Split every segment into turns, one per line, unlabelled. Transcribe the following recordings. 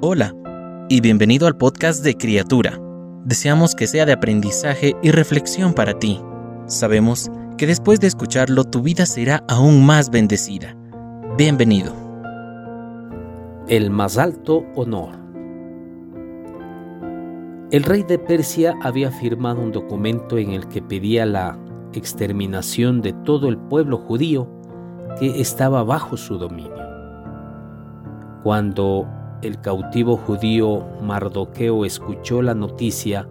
Hola y bienvenido al podcast de Criatura. Deseamos que sea de aprendizaje y reflexión para ti. Sabemos que después de escucharlo tu vida será aún más bendecida. Bienvenido.
El más alto honor. El rey de Persia había firmado un documento en el que pedía la exterminación de todo el pueblo judío que estaba bajo su dominio. Cuando el cautivo judío Mardoqueo escuchó la noticia,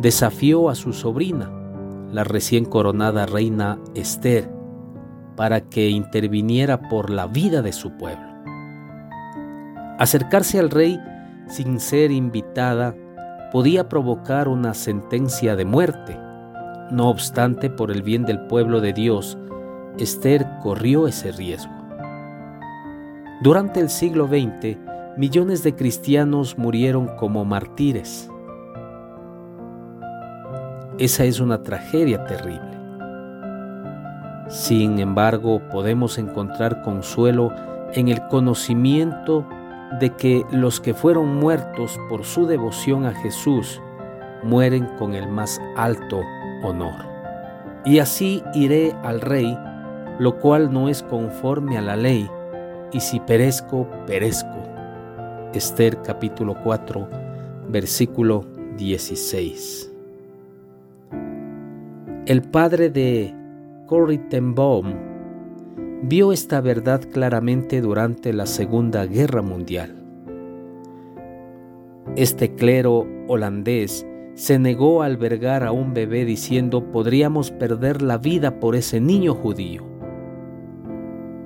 desafió a su sobrina, la recién coronada reina Esther, para que interviniera por la vida de su pueblo. Acercarse al rey sin ser invitada podía provocar una sentencia de muerte. No obstante, por el bien del pueblo de Dios, Esther corrió ese riesgo. Durante el siglo XX, millones de cristianos murieron como mártires. Esa es una tragedia terrible. Sin embargo, podemos encontrar consuelo en el conocimiento de que los que fueron muertos por su devoción a Jesús mueren con el más alto honor. Y así iré al rey, lo cual no es conforme a la ley, y si perezco, perezco. Esther capítulo 4, versículo 16. El padre de Corrie ten Boom vio esta verdad claramente durante la Segunda Guerra Mundial. Este clero holandés se negó a albergar a un bebé diciendo podríamos perder la vida por ese niño judío.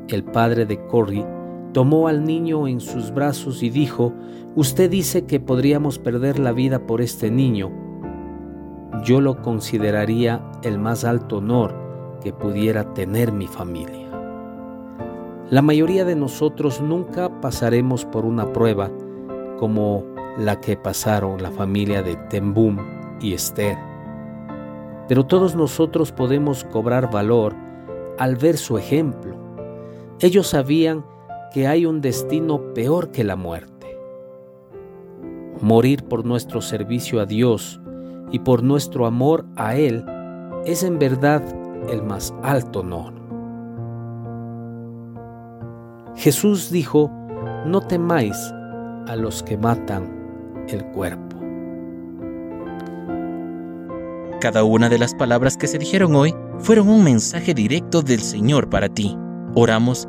El padre de Corrie tomó al niño en sus brazos y dijo, Usted dice que podríamos perder la vida por este niño. Yo lo consideraría el más alto honor que pudiera tener mi familia. La mayoría de nosotros nunca pasaremos por una prueba como la que pasaron la familia de Tembum y Esther. Pero todos nosotros podemos cobrar valor al ver su ejemplo. Ellos sabían que hay un destino peor que la muerte. Morir por nuestro servicio a Dios y por nuestro amor a Él es en verdad el más alto honor. Jesús dijo, no temáis a los que matan el cuerpo.
Cada una de las palabras que se dijeron hoy fueron un mensaje directo del Señor para ti. Oramos